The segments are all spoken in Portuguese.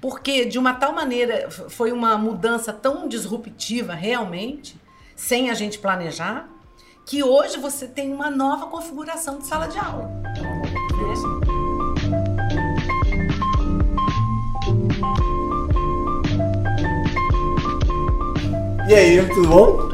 Porque de uma tal maneira foi uma mudança tão disruptiva realmente, sem a gente planejar, que hoje você tem uma nova configuração de sala de aula. E aí, tudo bom?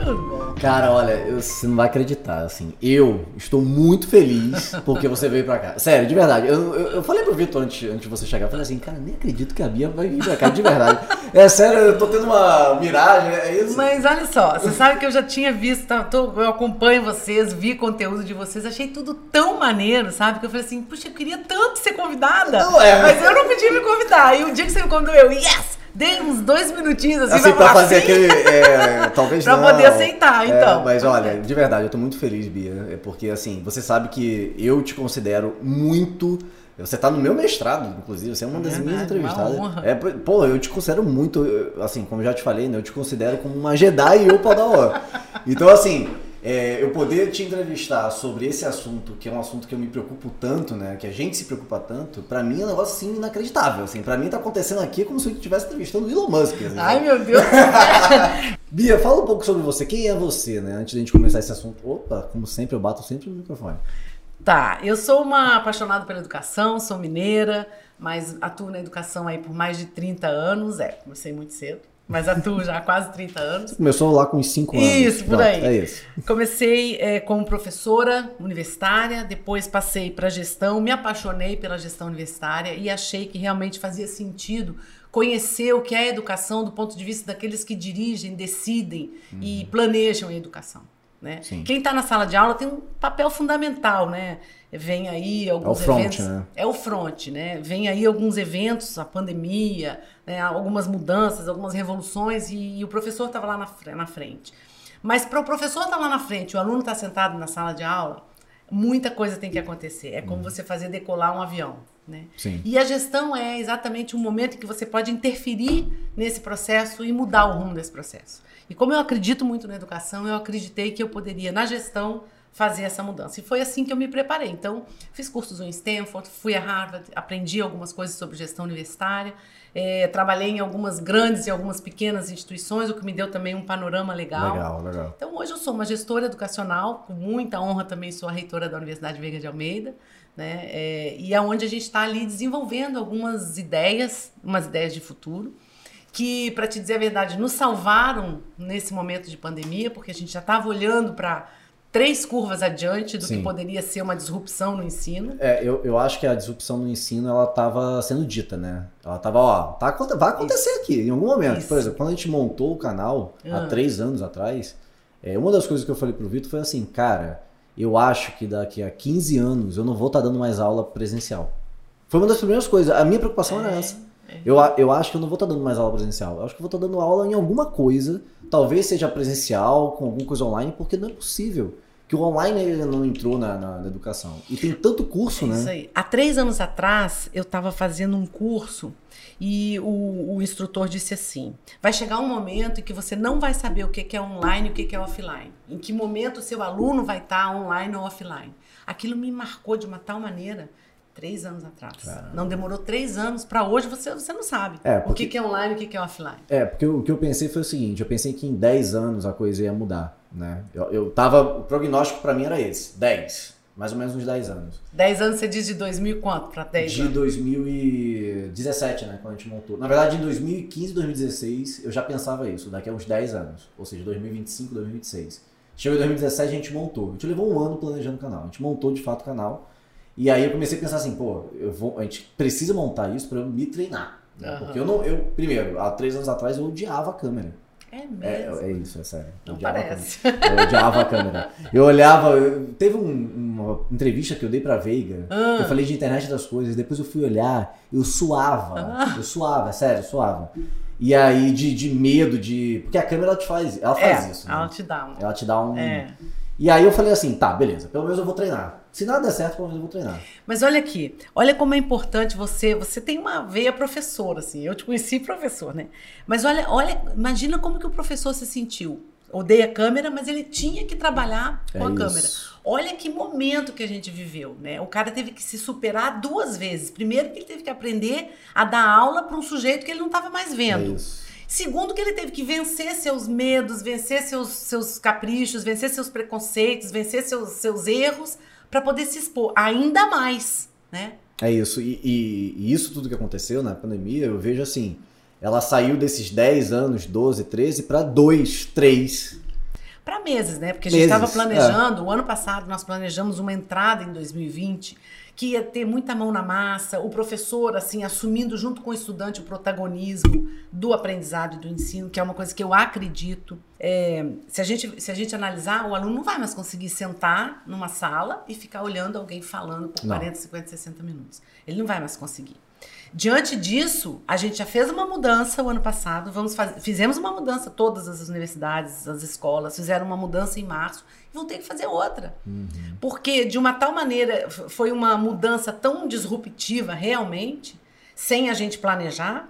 Cara, olha, eu, você não vai acreditar, assim. Eu estou muito feliz porque você veio pra cá. Sério, de verdade. Eu, eu, eu falei pro Vitor antes, antes de você chegar, eu falei assim, cara, nem acredito que a Bia vai vir pra cá, de verdade. É sério, eu tô tendo uma miragem, é isso? Mas olha só, você sabe que eu já tinha visto, tá, tô- eu acompanho vocês, vi conteúdo de vocês, achei tudo tão maneiro, sabe? Que eu falei assim, puxa, eu queria tanto ser convidada. Não, é. Mas eu não podia me convidar. E o dia que você me convidou, eu, yes! Dei uns dois minutinhos assim, Assim, pra fazer assim. aquele. É, talvez Pra não. poder aceitar, É, então. mas olha, de verdade, eu tô muito feliz, Bia. É porque, assim, você sabe que eu te considero muito. Você tá no meu mestrado, inclusive, você é uma das Verdade, minhas entrevistadas. É, pô, eu te considero muito, assim, como eu já te falei, né? Eu te considero como uma Jedi e eu Padawan. Então, assim, é, eu poder te entrevistar sobre esse assunto, que é um assunto que eu me preocupo tanto, né? Que a gente se preocupa tanto, pra mim é um negócio, assim, inacreditável. Assim, pra mim tá acontecendo aqui como se eu estivesse entrevistando o Elon Musk. assim, Ai, meu Deus. Bia, fala um pouco sobre você. Quem é você, né? Antes da gente começar esse assunto. Opa, como sempre, eu bato sempre no microfone. Tá, eu sou uma apaixonada pela educação, sou mineira, mas atuo na educação aí por mais de 30 anos. É, comecei muito cedo, mas atuo já há quase 30 anos. Começou lá com uns 5 anos. Isso, por Pronto, aí. É isso. Comecei é, como professora universitária, depois passei para gestão, me apaixonei pela gestão universitária e achei que realmente fazia sentido conhecer o que é a educação do ponto de vista daqueles que dirigem, decidem e planejam a educação. Né? Uhum. Quem está na sala de aula tem um papel fundamental, né? Vem aí alguns É o front, eventos. né? É o front, né? Vem aí alguns eventos, a pandemia, né? algumas mudanças, algumas revoluções, e, e o professor estava lá na, na frente. Mas para o professor estar lá na frente, o aluno está sentado na sala de aula, muita coisa tem que acontecer. É como você fazer decolar um avião. Né? Sim. E a gestão é exatamente um momento em que você pode interferir nesse processo e mudar o rumo desse processo. E como eu acredito muito na educação, eu acreditei que eu poderia, na gestão, fazer essa mudança. E foi assim que eu me preparei. Então, fiz cursos em Stanford, fui a Harvard, aprendi algumas coisas sobre gestão universitária, eh, trabalhei em algumas grandes e algumas pequenas instituições, o que me deu também um panorama legal. Legal, legal. Então, hoje eu sou uma gestora educacional, com muita honra também sou a reitora da Universidade Veiga de Almeida, né? É, e é onde a gente está ali desenvolvendo algumas ideias, umas ideias de futuro, que, para te dizer a verdade, nos salvaram nesse momento de pandemia, porque a gente já estava olhando para três curvas adiante do Sim. que poderia ser uma disrupção no ensino. É, eu, eu acho que a disrupção no ensino, ela tava sendo dita, né? Ela tava, ó, tá, vai acontecer aqui, em algum momento. Isso. Por exemplo, quando a gente montou o canal, há Ah. três anos atrás, é, uma das coisas que eu falei pro Vitor foi assim, cara, eu acho que daqui a 15 anos eu não vou estar dando mais aula presencial. Foi uma das primeiras coisas. A minha preocupação era essa. Eu, a- eu acho que eu não vou estar dando mais aula presencial. Eu acho que eu vou estar dando aula em alguma coisa. Talvez seja presencial, com alguma coisa online, porque não é possível. Que o online não entrou na, na- na educação. E tem tanto curso, É né? Isso aí. Há três anos atrás, eu estava fazendo um curso e o, o instrutor disse assim: vai chegar um momento em que você não vai saber o que que é online e o que que é offline. Em que momento o seu aluno vai estar online ou offline. Aquilo me marcou de uma tal maneira. Três anos atrás. Não demorou três anos para hoje você, você não sabe É, o porque- que, que é online e o que, que é offline. É, porque o que eu pensei foi o seguinte, eu pensei que em 10 anos a coisa ia mudar, né? Eu, eu tava, o prognóstico pra mim era esse, 10, mais ou menos uns 10 anos. Dez anos você diz de 2000 e quanto para dez De anos? 2017, né, quando a gente montou. Na verdade, em 2015, 2016, eu já pensava isso, daqui a uns 10 anos, ou seja, 2025, 2026. Chegou em 2017, a gente montou. A gente levou um ano planejando o canal. A gente montou de fato o canal. E aí eu comecei a pensar assim, pô, eu vou, a gente precisa montar isso pra eu me treinar. né? Porque eu não, eu, primeiro, há três anos atrás eu odiava a câmera. É É, mesmo. é isso, é sério. Eu Não odiava a parece. câmera. Eu odiava a câmera. Eu olhava. eu- teve um- uma entrevista que eu dei pra Veiga. Ah. Eu falei de internet das coisas. Depois eu fui olhar. Eu suava. Ah. Eu suava, sério, eu suava. E aí, de, de medo, de. Porque a câmera ela te faz. Ela faz é, isso. né? ela te dá um. Ela te dá um. É. E aí eu falei assim: tá, beleza. Pelo menos eu vou treinar. Se nada der certo, pelo menos eu vou treinar. Mas olha aqui, olha como é importante você. Você tem uma veia professora, assim. Eu te conheci professor, né? Mas olha, olha, imagina como que o professor se sentiu. odeia câmera, mas ele tinha que trabalhar com É a isso. câmera. Olha que momento que a gente viveu, né? O cara teve que se superar duas vezes. Primeiro que ele teve que aprender a dar aula para um sujeito que ele não estava mais É vendo. isso. Segundo, que ele teve que vencer seus medos, vencer seus, seus caprichos, vencer seus preconceitos, vencer seus, seus erros, para poder se expor ainda mais, né? É isso. E, e- e isso tudo que aconteceu na pandemia, eu vejo assim, ela saiu desses 10 anos, 12, 13, para 2, 3. Para meses, né? Porque a gente estava planejando, o ano passado nós planejamos uma entrada em 2020 que ia ter muita mão na massa, o professor, assim, assumindo junto com o estudante o protagonismo do aprendizado e do ensino, que é uma coisa que eu acredito. É, se, a gente, se a gente analisar, o aluno não vai mais conseguir sentar numa sala e ficar olhando alguém falando por Não. 40, 50, 60 minutos. Ele não vai mais conseguir. Diante disso, a gente já fez uma mudança o ano passado, vamos faz... fizemos uma mudança, todas as universidades, as escolas fizeram uma mudança em março e vão ter que fazer outra. Porque de uma tal maneira foi uma mudança tão disruptiva realmente, sem a gente planejar,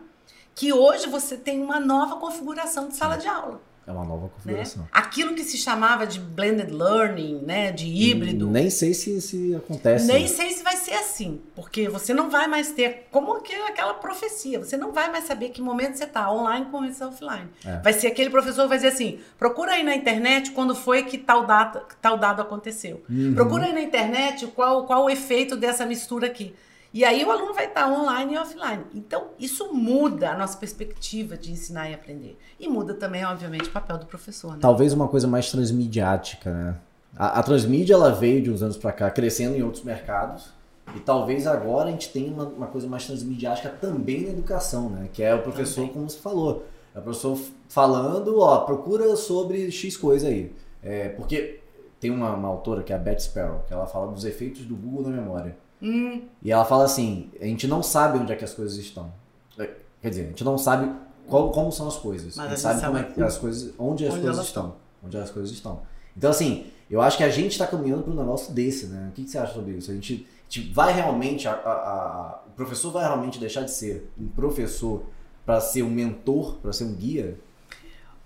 que hoje você tem uma nova configuração de sala de aula. É uma nova Né? configuração. Aquilo que se chamava de blended learning, né, de híbrido, Nem sei se, se acontece. nem sei se vai ser assim, porque você não vai mais ter, como que aquela profecia, você não vai mais saber que momento você está, online, momento você offline. É. Vai ser aquele professor que vai dizer assim, procura aí na internet quando foi que tal, data, tal dado aconteceu. Uhum. Procura aí na internet qual, qual o efeito dessa mistura aqui. E aí o aluno vai estar online e offline. Então, isso muda a nossa perspectiva de ensinar e aprender. E muda também, obviamente, o papel do professor, né? Talvez uma coisa mais transmediática, né? A, a transmídia ela veio de uns anos pra cá crescendo em outros mercados e talvez agora a gente tenha uma, uma coisa mais transmediática também na educação, né? Que é o professor, Também. como você falou, é o professor falando, ó, procura sobre X coisa aí. É, porque tem uma, uma autora que é a Beth Sparrow, que ela fala dos efeitos do Google na memória. Hum, E ela fala assim: a gente não sabe onde é que as coisas estão. É, Quer dizer, a gente não sabe qual- como são as coisas. Mas a gente sabe gente como é sabe que as coisas, onde as onde coisas elas estão. Onde as coisas estão. Então, assim, eu acho que a gente está caminhando para um negócio desse, né? O que, que você acha sobre isso? A gente, a gente vai realmente. A- a- o professor vai realmente deixar de ser um professor para ser um mentor, para ser um guia?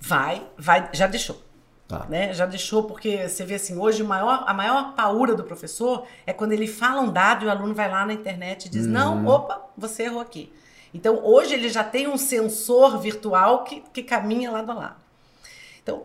vai, vai, já deixou. Tá. né? Já deixou, porque você vê assim, hoje maior, a maior paura do professor é quando ele fala um dado e o aluno vai lá na internet e diz, Uhum. não, opa, você errou aqui. Então, hoje ele já tem um sensor virtual que, que caminha lado a lado. Então,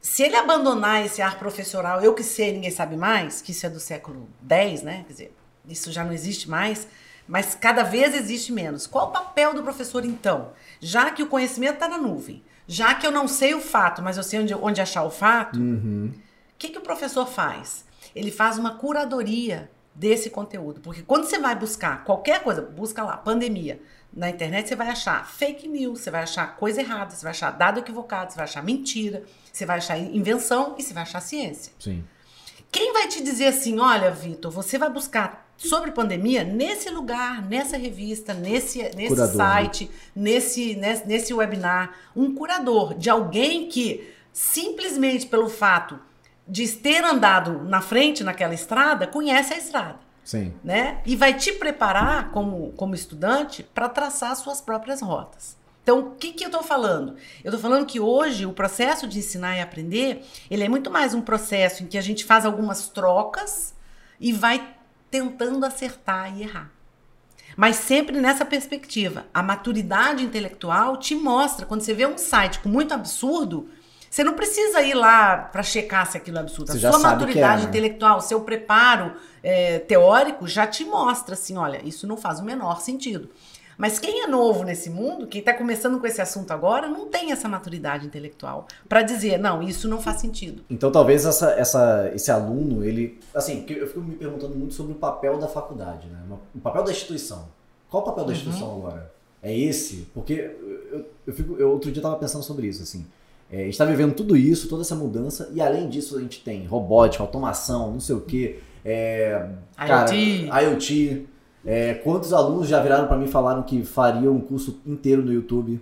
se ele abandonar esse ar professoral, eu que sei, ninguém sabe mais, que isso é do século X, né? Quer dizer, isso já não existe mais, mas cada vez existe menos. Qual o papel do professor, então? Já que o conhecimento está na nuvem, já que eu não sei o fato, mas eu sei onde, onde achar o fato, Uhum. o que, que o professor faz? Ele faz uma curadoria desse conteúdo. Porque quando você vai buscar qualquer coisa, busca lá, pandemia, na internet você vai achar fake news, você vai achar coisa errada, você vai achar dado equivocado, você vai achar mentira, você vai achar invenção e você vai achar ciência. Sim. Quem vai te dizer assim, olha, Vitor, você vai buscar sobre pandemia nesse lugar, nessa revista, nesse, nesse Curador, né? site, nesse, nesse, nesse webinar, um curador de alguém que simplesmente pelo fato de ter andado na frente naquela estrada, conhece a estrada, Sim. né? E vai te preparar como, como estudante para traçar suas próprias rotas. Então, o que, que eu estou falando? Eu estou falando que hoje o processo de ensinar e aprender, ele é muito mais um processo em que a gente faz algumas trocas e vai tentando acertar e errar. Mas sempre nessa perspectiva. A maturidade intelectual te mostra, quando você vê um site com muito absurdo, você não precisa ir lá para checar se aquilo é absurdo. Você a sua que é, maturidade né? intelectual, seu preparo é, teórico já te mostra assim, olha, isso não faz o menor sentido. Mas quem é novo nesse mundo, quem está começando com esse assunto agora, não tem essa maturidade intelectual para dizer, não, isso não faz sentido. Então talvez essa, essa, esse aluno, ele. Assim, eu fico me perguntando muito sobre o papel da faculdade, né? O papel da instituição. Qual o papel da Uhum. instituição agora? É esse? Porque eu, eu fico. Eu, outro dia estava pensando sobre isso, assim. É, a gente está vivendo tudo isso, toda essa mudança, e além disso a gente tem robótica, automação, não sei o quê. É, cara, IoT. É, quantos alunos já viraram para mim e falaram que fariam um curso inteiro no YouTube?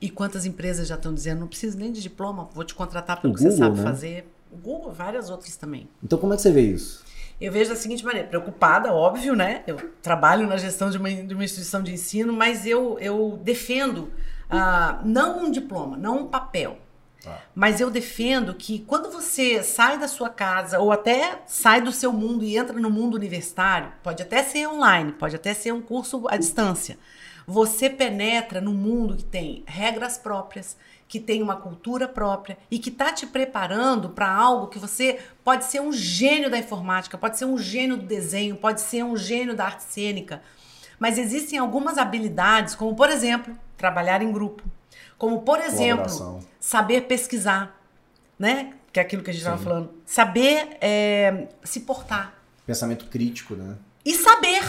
E quantas empresas já estão dizendo, não preciso nem de diploma, vou te contratar pelo O que você Google, sabe né? fazer. O Google, várias outras também. Então como é que você vê isso? Eu vejo da seguinte maneira, preocupada, óbvio, né? Eu trabalho na gestão de uma, de uma instituição de ensino, mas eu, eu defendo ah, não um diploma, não um papel. Tá. Mas eu defendo que quando você sai da sua casa ou até sai do seu mundo e entra no mundo universitário, pode até ser online, pode até ser um curso à distância, você penetra no mundo que tem regras próprias, que tem uma cultura própria e que está te preparando para algo que você pode ser um gênio da informática, pode ser um gênio do desenho, pode ser um gênio da arte cênica. Mas existem algumas habilidades, como por exemplo, trabalhar em grupo, como, por exemplo, saber pesquisar, né? Que é aquilo que a gente estava falando. Saber é, se portar. Pensamento crítico, né? E saber.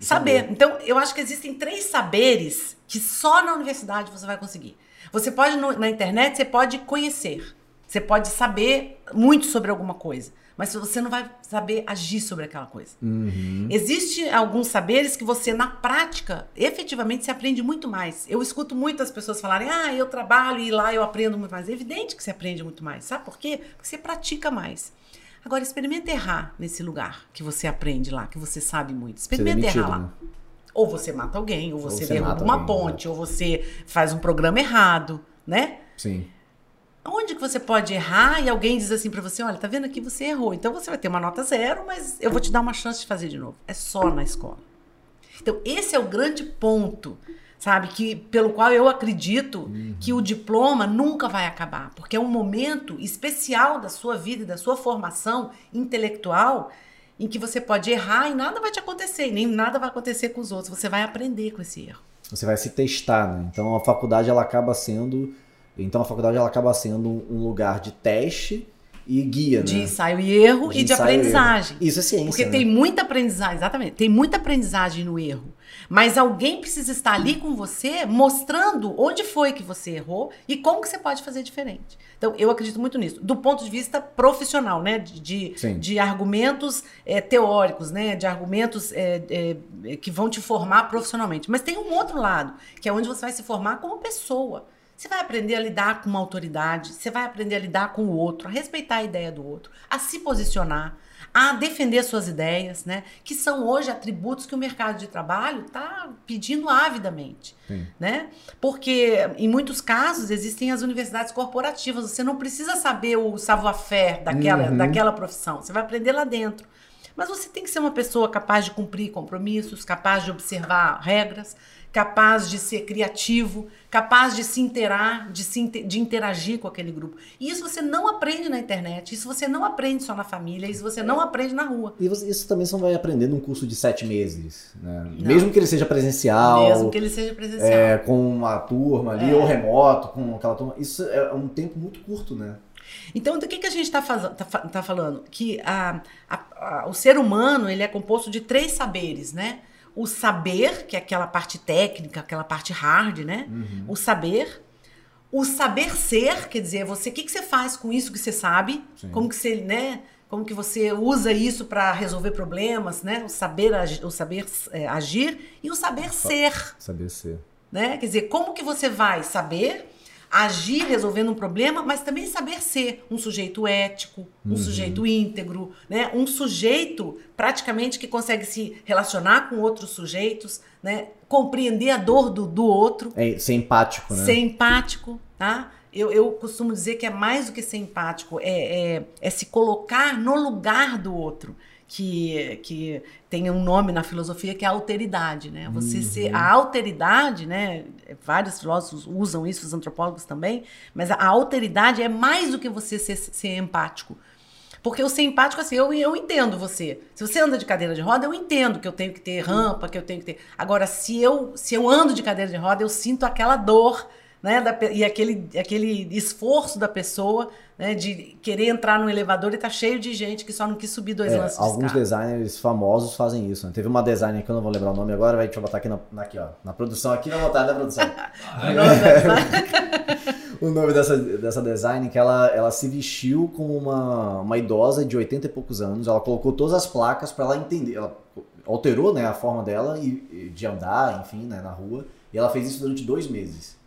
E saber. saber. Então, eu acho que existem três saberes que só na universidade você vai conseguir. Você pode, na internet, você pode conhecer. Você pode saber muito sobre alguma coisa mas você não vai saber agir sobre aquela coisa. Uhum. Existem alguns saberes que você, na prática, efetivamente se aprende muito mais. Eu escuto muitas pessoas falarem, ah, eu trabalho e lá eu aprendo muito mais. É evidente que você aprende muito mais. Sabe por quê? Porque você pratica mais. Agora, experimenta errar nesse lugar que você aprende lá, que você sabe muito. Experimenta errar lá. Né? Ou você mata alguém, ou você, ou você derruba uma alguém, ponte, né? ou você faz um programa errado, né? Sim. Onde que você pode errar e alguém diz assim para você, olha, tá vendo aqui você errou, então você vai ter uma nota zero, mas eu vou te dar uma chance de fazer de novo. É só na escola. Então esse é o grande ponto, sabe, que pelo qual eu acredito uhum. que o diploma nunca vai acabar, porque é um momento especial da sua vida, da sua formação intelectual, em que você pode errar e nada vai te acontecer, nem nada vai acontecer com os outros. Você vai aprender com esse erro. Você vai se testar, né? Então a faculdade ela acaba sendo então a faculdade ela acaba sendo um lugar de teste e guia, de né? ensaio e erro de e de aprendizagem. Isso é ciência. Porque né? tem muita aprendizagem, exatamente, tem muita aprendizagem no erro. Mas alguém precisa estar ali com você, mostrando onde foi que você errou e como que você pode fazer diferente. Então, eu acredito muito nisso. Do ponto de vista profissional, né? De, de, de argumentos é, teóricos, né? De argumentos é, é, que vão te formar profissionalmente. Mas tem um outro lado, que é onde você vai se formar como pessoa. Você vai aprender a lidar com uma autoridade, você vai aprender a lidar com o outro, a respeitar a ideia do outro, a se posicionar, a defender suas ideias, né? Que são hoje atributos que o mercado de trabalho está pedindo avidamente, Sim. né? Porque em muitos casos existem as universidades corporativas. Você não precisa saber o savoir-faire daquela, uhum. daquela profissão. Você vai aprender lá dentro. Mas você tem que ser uma pessoa capaz de cumprir compromissos, capaz de observar regras, capaz de ser criativo, capaz de se interar, de, se, de interagir com aquele grupo. E isso você não aprende na internet, isso você não aprende só na família, isso você não aprende na rua. E você, isso também você não vai aprender num curso de sete meses, né? Mesmo que ele seja presencial. Mesmo que ele seja presencial. É, com uma turma ali, é. ou remoto, com aquela turma. Isso é um tempo muito curto, né? Então, do que, que a gente está tá, tá falando? Que a, a, a, o ser humano ele é composto de três saberes, né? O saber, que é aquela parte técnica, aquela parte hard, né? Uhum. O saber. O saber ser, quer dizer, você, o que, que você faz com isso que você sabe? Sim. Como que você, né? Como que você usa isso para resolver problemas, né? O saber, o saber é, agir e o saber ser. Saber ser. Né? Quer dizer, como que você vai saber agir resolvendo um problema, mas também saber ser um sujeito ético, um uhum. sujeito íntegro, né? um sujeito praticamente que consegue se relacionar com outros sujeitos, né? compreender a dor do, do outro. É, ser empático, né? Ser empático, tá? Eu, eu costumo dizer que é mais do que ser empático, é, é, é se colocar no lugar do outro que, que tem um nome na filosofia que é a alteridade, né? Você uhum. ser a alteridade, né? Vários filósofos usam isso, os antropólogos também, mas a alteridade é mais do que você ser, ser empático. Porque eu ser empático, assim, eu, eu entendo você. Se você anda de cadeira de roda, eu entendo que eu tenho que ter rampa, que eu tenho que ter. Agora, se eu, se eu ando de cadeira de roda, eu sinto aquela dor né? Da, e aquele, aquele esforço da pessoa né, de querer entrar no elevador e tá cheio de gente que só não quis subir dois é, lances Alguns de designers famosos fazem isso. Né? Teve uma designer que eu não vou lembrar o nome agora, vai, deixa eu botar aqui na, aqui, ó, na produção, aqui na botar na produção. o nome dessa, dessa designer que ela, ela se vestiu como uma, uma idosa de 80 e poucos anos, ela colocou todas as placas para ela entender, ela alterou né, a forma dela e, de andar, enfim, né, na rua, e ela fez isso durante dois meses.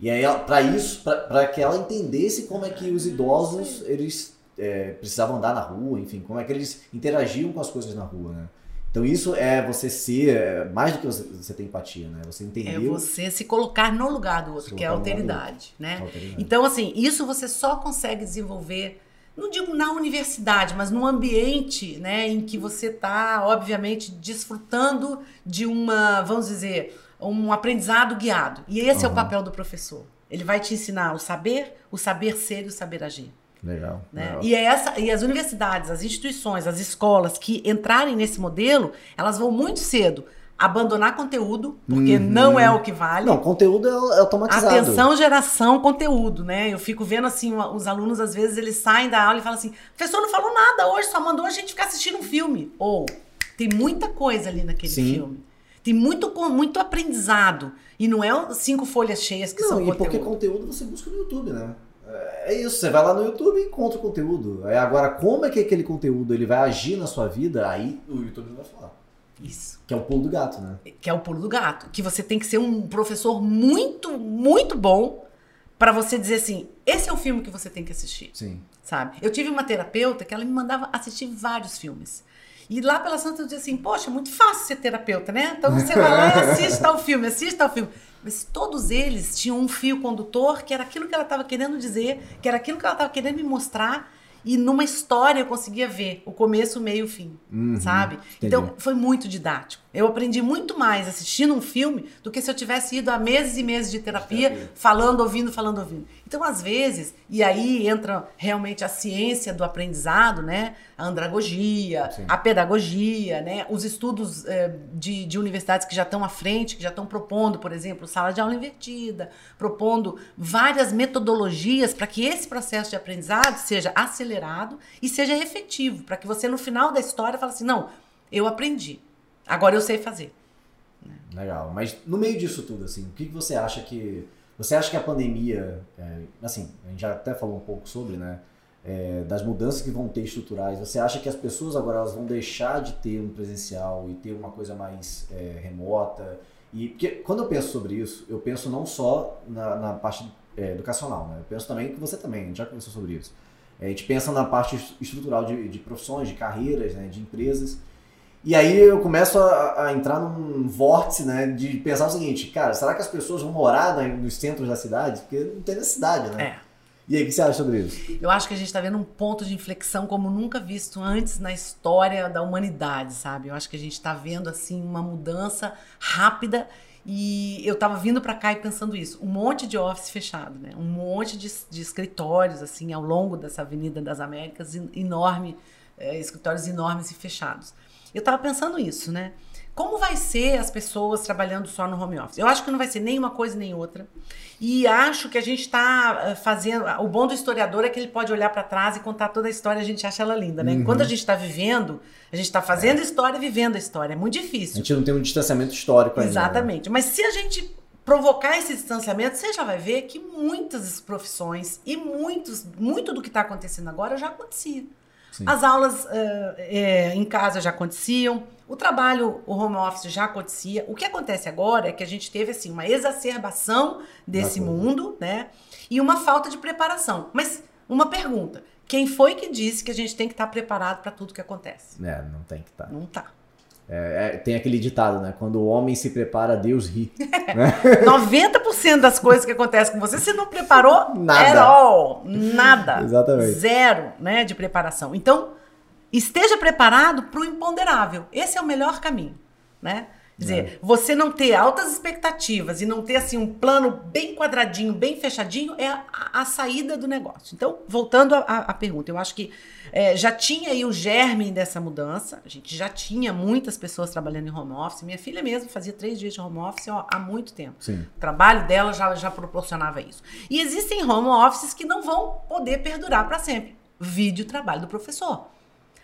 E aí, para isso, para que ela entendesse como é que os idosos eles é, precisavam andar na rua, enfim, como é que eles interagiam com as coisas na rua, né? Então isso é você ser, é, mais do que você, você ter empatia, né? Você entender. É você se colocar no lugar do outro, que é a alteridade, né? Alteridade. Então, assim, isso você só consegue desenvolver, não digo na universidade, mas num ambiente, né, em que você está, obviamente, desfrutando de uma, vamos dizer, um aprendizado guiado. E esse uhum. é o papel do professor. Ele vai te ensinar o saber, o saber ser e o saber agir. Legal, né? legal. E, é essa, e as universidades, as instituições, as escolas que entrarem nesse modelo, elas vão muito cedo abandonar conteúdo, porque uhum. não é o que vale. Não, conteúdo é automatizado. Atenção, geração, conteúdo, né? Eu fico vendo assim, os alunos às vezes eles saem da aula e falam assim: professor não falou nada hoje, só mandou a gente ficar assistindo um filme. Ou tem muita coisa ali naquele Sim. filme. Tem muito, muito aprendizado. E não é cinco folhas cheias que não, são e conteúdo. porque conteúdo você busca no YouTube, né? É isso, você vai lá no YouTube e encontra o conteúdo. É, agora, como é que aquele conteúdo ele vai agir na sua vida, aí o YouTube vai falar. Isso. Que é o pulo do gato, né? Que é o pulo do gato. Que você tem que ser um professor muito, muito bom para você dizer assim: esse é o filme que você tem que assistir. Sim. Sabe? Eu tive uma terapeuta que ela me mandava assistir vários filmes. E lá pela Santa eu dizia assim: poxa, muito fácil ser terapeuta, né? Então você vai lá e assiste tal filme, assiste tal filme. Mas todos eles tinham um fio condutor que era aquilo que ela estava querendo dizer, que era aquilo que ela estava querendo me mostrar. E numa história eu conseguia ver o começo, o meio e o fim, uhum, sabe? Entendi. Então foi muito didático. Eu aprendi muito mais assistindo um filme do que se eu tivesse ido a meses e meses de terapia, falando, ouvindo, falando, ouvindo. Então, às vezes, e aí entra realmente a ciência do aprendizado, né? A andragogia, Sim. a pedagogia, né? Os estudos eh, de, de universidades que já estão à frente, que já estão propondo, por exemplo, sala de aula invertida, propondo várias metodologias para que esse processo de aprendizado seja acelerado e seja efetivo, para que você, no final da história, fale assim: não, eu aprendi, agora eu sei fazer. Legal. Mas no meio disso tudo, assim, o que você acha que você acha que a pandemia, é, assim, a gente já até falou um pouco sobre, né? É, das mudanças que vão ter estruturais, você acha que as pessoas agora elas vão deixar de ter um presencial e ter uma coisa mais é, remota? E porque quando eu penso sobre isso, eu penso não só na, na parte é, educacional, né? Eu penso também que você também, a gente já conversou sobre isso. A gente pensa na parte estrutural de, de profissões, de carreiras, né, de empresas. E aí eu começo a, a, entrar num vórtice, né, de pensar o seguinte, cara, será que as pessoas vão morar né, nos centros da cidade? Porque não tem necessidade, né? É. E aí, o que você acha sobre isso? Eu acho que a gente está vendo um ponto de inflexão como nunca visto antes na história da humanidade, sabe? Eu acho que a gente está vendo, assim, uma mudança rápida e eu estava vindo para cá e pensando isso. Um monte de office fechado, né? Um monte de, de escritórios, assim, ao longo dessa Avenida das Américas, enorme, é, escritórios enormes e fechados. Eu estava pensando isso, né? Como vai ser as pessoas trabalhando só no home office? Eu acho que não vai ser nem uma coisa nem outra. E acho que a gente está eh, fazendo. O bom do historiador é que ele pode olhar para trás e contar toda a história, a gente acha ela linda, né? Uhum. Quando a gente está vivendo, a gente está fazendo é. história e vivendo a história. É muito difícil. A gente não tem um distanciamento histórico ainda. Né? Exatamente. Né? Mas se a gente provocar esse distanciamento, você já vai ver que muitas profissões e muitos, muito do que está acontecendo agora já acontecia. Sim. As aulas uh, é, em casa já aconteciam, o trabalho, o home office já acontecia. O que acontece agora é que a gente teve assim uma exacerbação desse mundo, né? E uma falta de preparação. Mas uma pergunta: quem foi que disse que a gente tem que estar preparado para tudo que acontece? É, não tem que estar. Não tá. É, é, tem aquele ditado, né? Quando o homem se prepara, Deus ri. né? 90% das coisas que acontecem com você, você não preparou nada. All, nada. Exatamente. Zero né, de preparação. Então, esteja preparado para o imponderável. Esse é o melhor caminho, né? Quer dizer, é. você não ter altas expectativas e não ter assim um plano bem quadradinho, bem fechadinho, é a, a saída do negócio. Então, voltando à pergunta, eu acho que é, já tinha aí o germe dessa mudança, a gente já tinha muitas pessoas trabalhando em home office. Minha filha mesmo fazia três dias de home office ó, há muito tempo. Sim. O trabalho dela já, já proporcionava isso. E existem home offices que não vão poder perdurar para sempre. Vídeo trabalho do professor.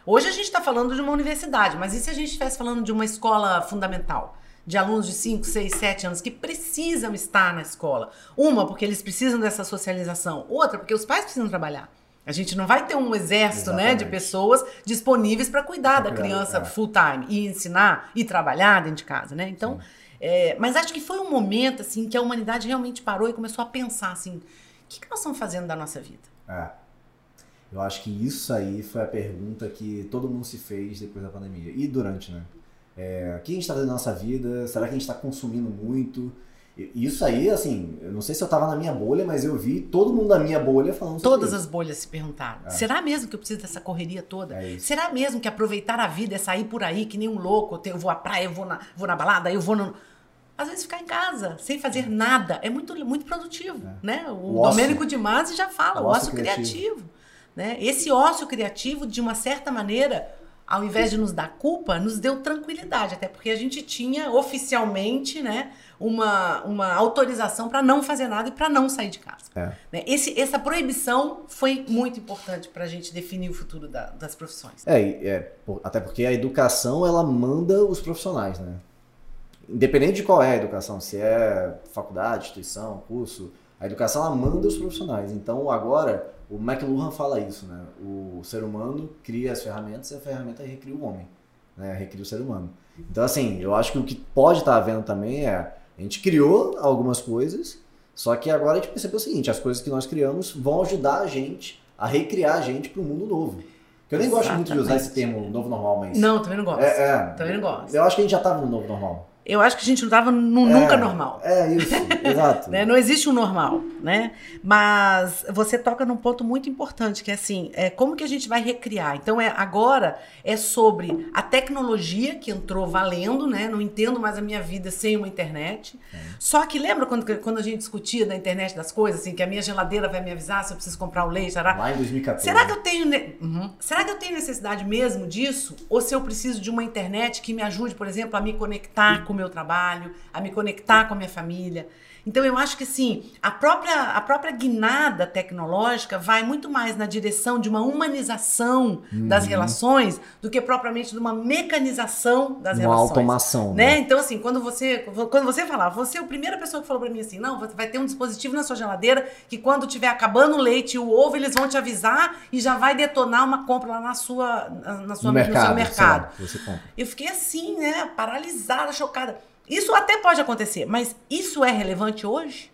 Hoje a gente está falando de uma universidade, mas e se a gente estivesse falando de uma escola fundamental? De alunos de 5, 6, 7 anos que precisam estar na escola. Uma, porque eles precisam dessa socialização. Outra, porque os pais precisam trabalhar. A gente não vai ter um exército né, de pessoas disponíveis para cuidar pra da criança é. full time e ensinar e trabalhar dentro de casa, né? Então, é, mas acho que foi um momento assim que a humanidade realmente parou e começou a pensar assim, o que, que nós estamos fazendo da nossa vida? É. Eu acho que isso aí foi a pergunta que todo mundo se fez depois da pandemia. E durante, né? É, o que a gente está fazendo na nossa vida? Será que a gente está consumindo muito? Isso aí, assim, eu não sei se eu tava na minha bolha, mas eu vi todo mundo da minha bolha falando sobre Todas isso. as bolhas se perguntaram. É. Será mesmo que eu preciso dessa correria toda? É Será mesmo que aproveitar a vida é sair por aí que nem um louco? Eu vou à praia, eu vou na, vou na balada, eu vou no... Às vezes ficar em casa, sem fazer nada, é muito, muito produtivo, é. né? O, o Domênico de Masi já fala, o, o ócio criativo. criativo. Né? Esse ócio criativo, de uma certa maneira, ao invés de nos dar culpa, nos deu tranquilidade, até porque a gente tinha oficialmente, né, uma, uma autorização para não fazer nada e para não sair de casa. É. Né? Esse, essa proibição foi muito importante para a gente definir o futuro da, das profissões. É, é, até porque a educação ela manda os profissionais, né? Independente de qual é a educação, se é faculdade, instituição, curso, a educação ela manda os profissionais. Então agora o McLuhan fala isso, né? O ser humano cria as ferramentas e a ferramenta recria o homem, né? Recria o ser humano. Então assim, eu acho que o que pode estar havendo também é a gente criou algumas coisas, só que agora a gente percebeu o seguinte: as coisas que nós criamos vão ajudar a gente a recriar a gente para o mundo novo. Eu nem Exatamente. gosto muito de usar esse termo novo normal, mas. Não, também não gosto. É, é, também não gosto. Eu acho que a gente já estava no novo normal eu acho que a gente não estava no é, nunca normal. É isso, exato. né? Não existe um normal, né? Mas você toca num ponto muito importante, que é assim, é como que a gente vai recriar? Então, é, agora é sobre a tecnologia que entrou valendo, né? Não entendo mais a minha vida sem uma internet. É. Só que lembra quando, quando a gente discutia da internet das coisas, assim, que a minha geladeira vai me avisar se eu preciso comprar o leite? Será? Lá em 2014. Será que eu tenho, uhum. será que eu tenho necessidade mesmo disso? Ou se eu preciso de uma internet que me ajude, por exemplo, a me conectar com o meu trabalho, a me conectar com a minha família. Então eu acho que sim, a própria, a própria guinada tecnológica vai muito mais na direção de uma humanização uhum. das relações do que propriamente de uma mecanização das uma relações. Uma automação. Né? né? Então, assim, quando você, quando você falar, você é a primeira pessoa que falou para mim assim: não, você vai ter um dispositivo na sua geladeira que quando tiver acabando o leite e o ovo, eles vão te avisar e já vai detonar uma compra lá na sua, na sua, no, mercado, no seu mercado. Lá, eu fiquei assim, né, paralisada, chocada. Isso até pode acontecer, mas isso é relevante hoje?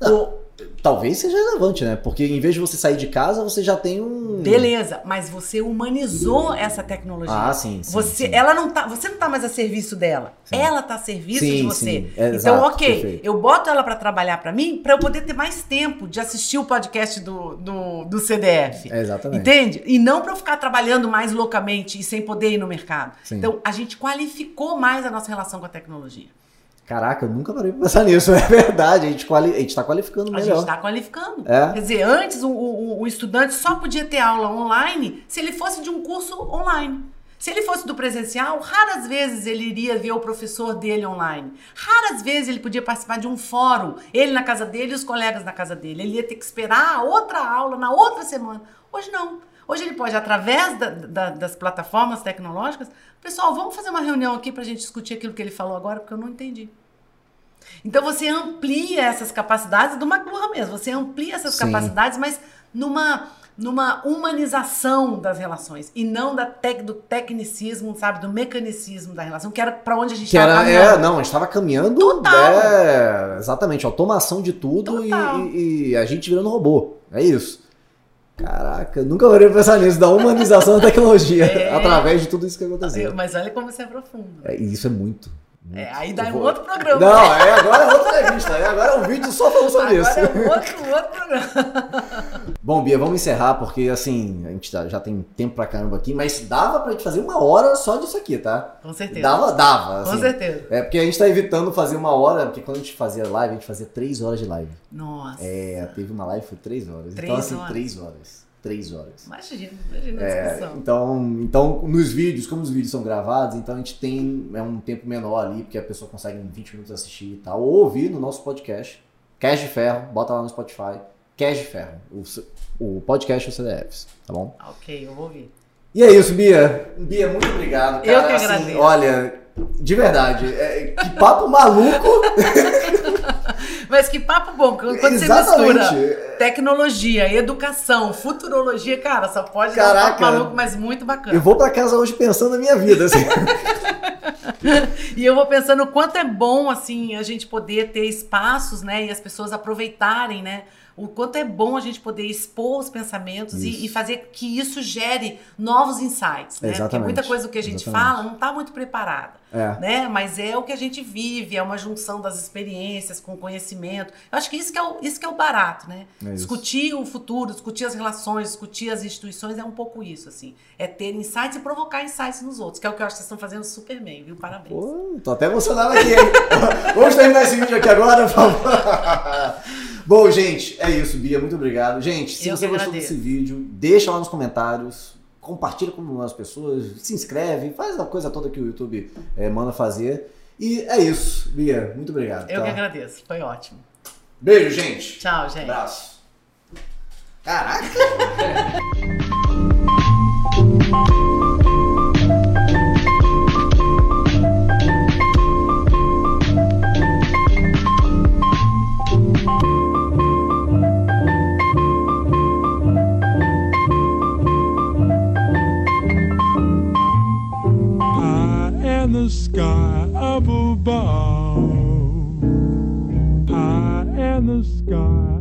Ou Talvez seja relevante, né? Porque em vez de você sair de casa, você já tem um. Beleza, mas você humanizou essa tecnologia. Ah, sim. sim você, sim. Ela não tá, você não tá mais a serviço dela. Sim. Ela tá a serviço de você. É, então, exato, ok, perfeito. eu boto ela para trabalhar para mim, para eu poder ter mais tempo de assistir o podcast do, do, do CDF. É, exatamente. Entende? E não para eu ficar trabalhando mais loucamente e sem poder ir no mercado. Então, a gente qualificou mais a nossa relação com a tecnologia. Caraca, eu nunca parei pra pensar nisso, é verdade. A gente, quali a gente tá qualificando melhor. A gente tá qualificando. É. Quer dizer, antes o, o, o, estudante só podia ter aula online se ele fosse de um curso online. Se ele fosse do presencial, raras vezes ele iria ver o professor dele online. Raras vezes ele podia participar de um fórum, ele na casa dele e os colegas na casa dele. Ele ia ter que esperar outra aula na outra semana. Hoje não. Hoje ele pode, através da, da, das plataformas tecnológicas, pessoal, vamos fazer uma reunião aqui para a gente discutir aquilo que ele falou agora, porque eu não entendi. Então você amplia essas capacidades do McLuhan mesmo, você amplia essas Sim. capacidades, mas numa numa humanização das relações e não da tec, do tecnicismo, sabe, do mecanicismo da relação, que era para onde a gente estava caminhando. É, não, a gente estava caminhando. Total. É, exatamente, automação de tudo e, e, e, a gente virando robô. É isso. Caraca, nunca parei pra pensar nisso, da humanização da tecnologia, é... através de tudo isso que aconteceu. Mas olha como você é profundo. É, isso é muito. É, aí dá um outro programa. Não, né? é, agora é outra entrevista. É, agora é um vídeo só falando sobre agora isso. Agora é outro, outro programa. Bom, Bia, vamos encerrar, porque assim, a gente tá, já tem tempo pra caramba aqui, mas dava pra gente fazer uma hora só disso aqui, tá? Com certeza. Dava, dava. Assim, Com certeza. É porque a gente tá evitando fazer uma hora, porque quando a gente fazia live, a gente fazia três horas de live. Nossa. É, teve uma live, foi três horas. Três então, assim, horas. três horas três horas. Imagina, imagina a é, discussão. Então, então, nos vídeos, como os vídeos são gravados, então a gente tem é um tempo menor ali, porque a pessoa consegue em 20 minutos assistir e tal, ou ouvir no nosso podcast, Cash de Ferro, bota lá no Spotify, Cash de Ferro, o, o podcast do CDFs, tá bom? Ok, eu vou ouvir. E é isso, Bia. Bia, muito obrigado. Cara. Eu que assim, agradeço. Olha, de verdade, é, que papo maluco. Mas que papo bom, quando Exatamente. você mistura tecnologia, educação, futurologia, cara, só pode Caraca, dar um papo maluco, mas muito bacana. Eu vou para casa hoje pensando na minha vida, assim. e eu vou pensando o quanto é bom, assim, a gente poder ter espaços, né? E as pessoas aproveitarem, né? o quanto é bom a gente poder expor os pensamentos e, e, fazer que isso gere novos insights, né? Exatamente. Porque muita coisa do que a gente Exatamente. fala não está muito preparada, é. né? Mas é o que a gente vive, é uma junção das experiências com conhecimento. Eu acho que isso que é o, isso que é o barato, né? É discutir o futuro, discutir as relações, discutir as instituições é um pouco isso, assim. É ter insights e provocar insights nos outros, que é o que eu acho que vocês estão fazendo super bem, viu? Parabéns. Pô, tô até emocionado aqui, hein? Vamos terminar esse vídeo aqui agora, por favor. Bom, gente, é isso, Bia. Muito obrigado. Gente, se Eu você gostou desse vídeo, deixa lá nos comentários, compartilha com as pessoas, se inscreve, faz a coisa toda que o YouTube é, manda fazer. E é isso, Bia. Muito obrigado. Eu tá? que agradeço. Foi ótimo. Beijo, gente. Tchau, gente. Abraço. Caraca! the sky up above, high in the sky.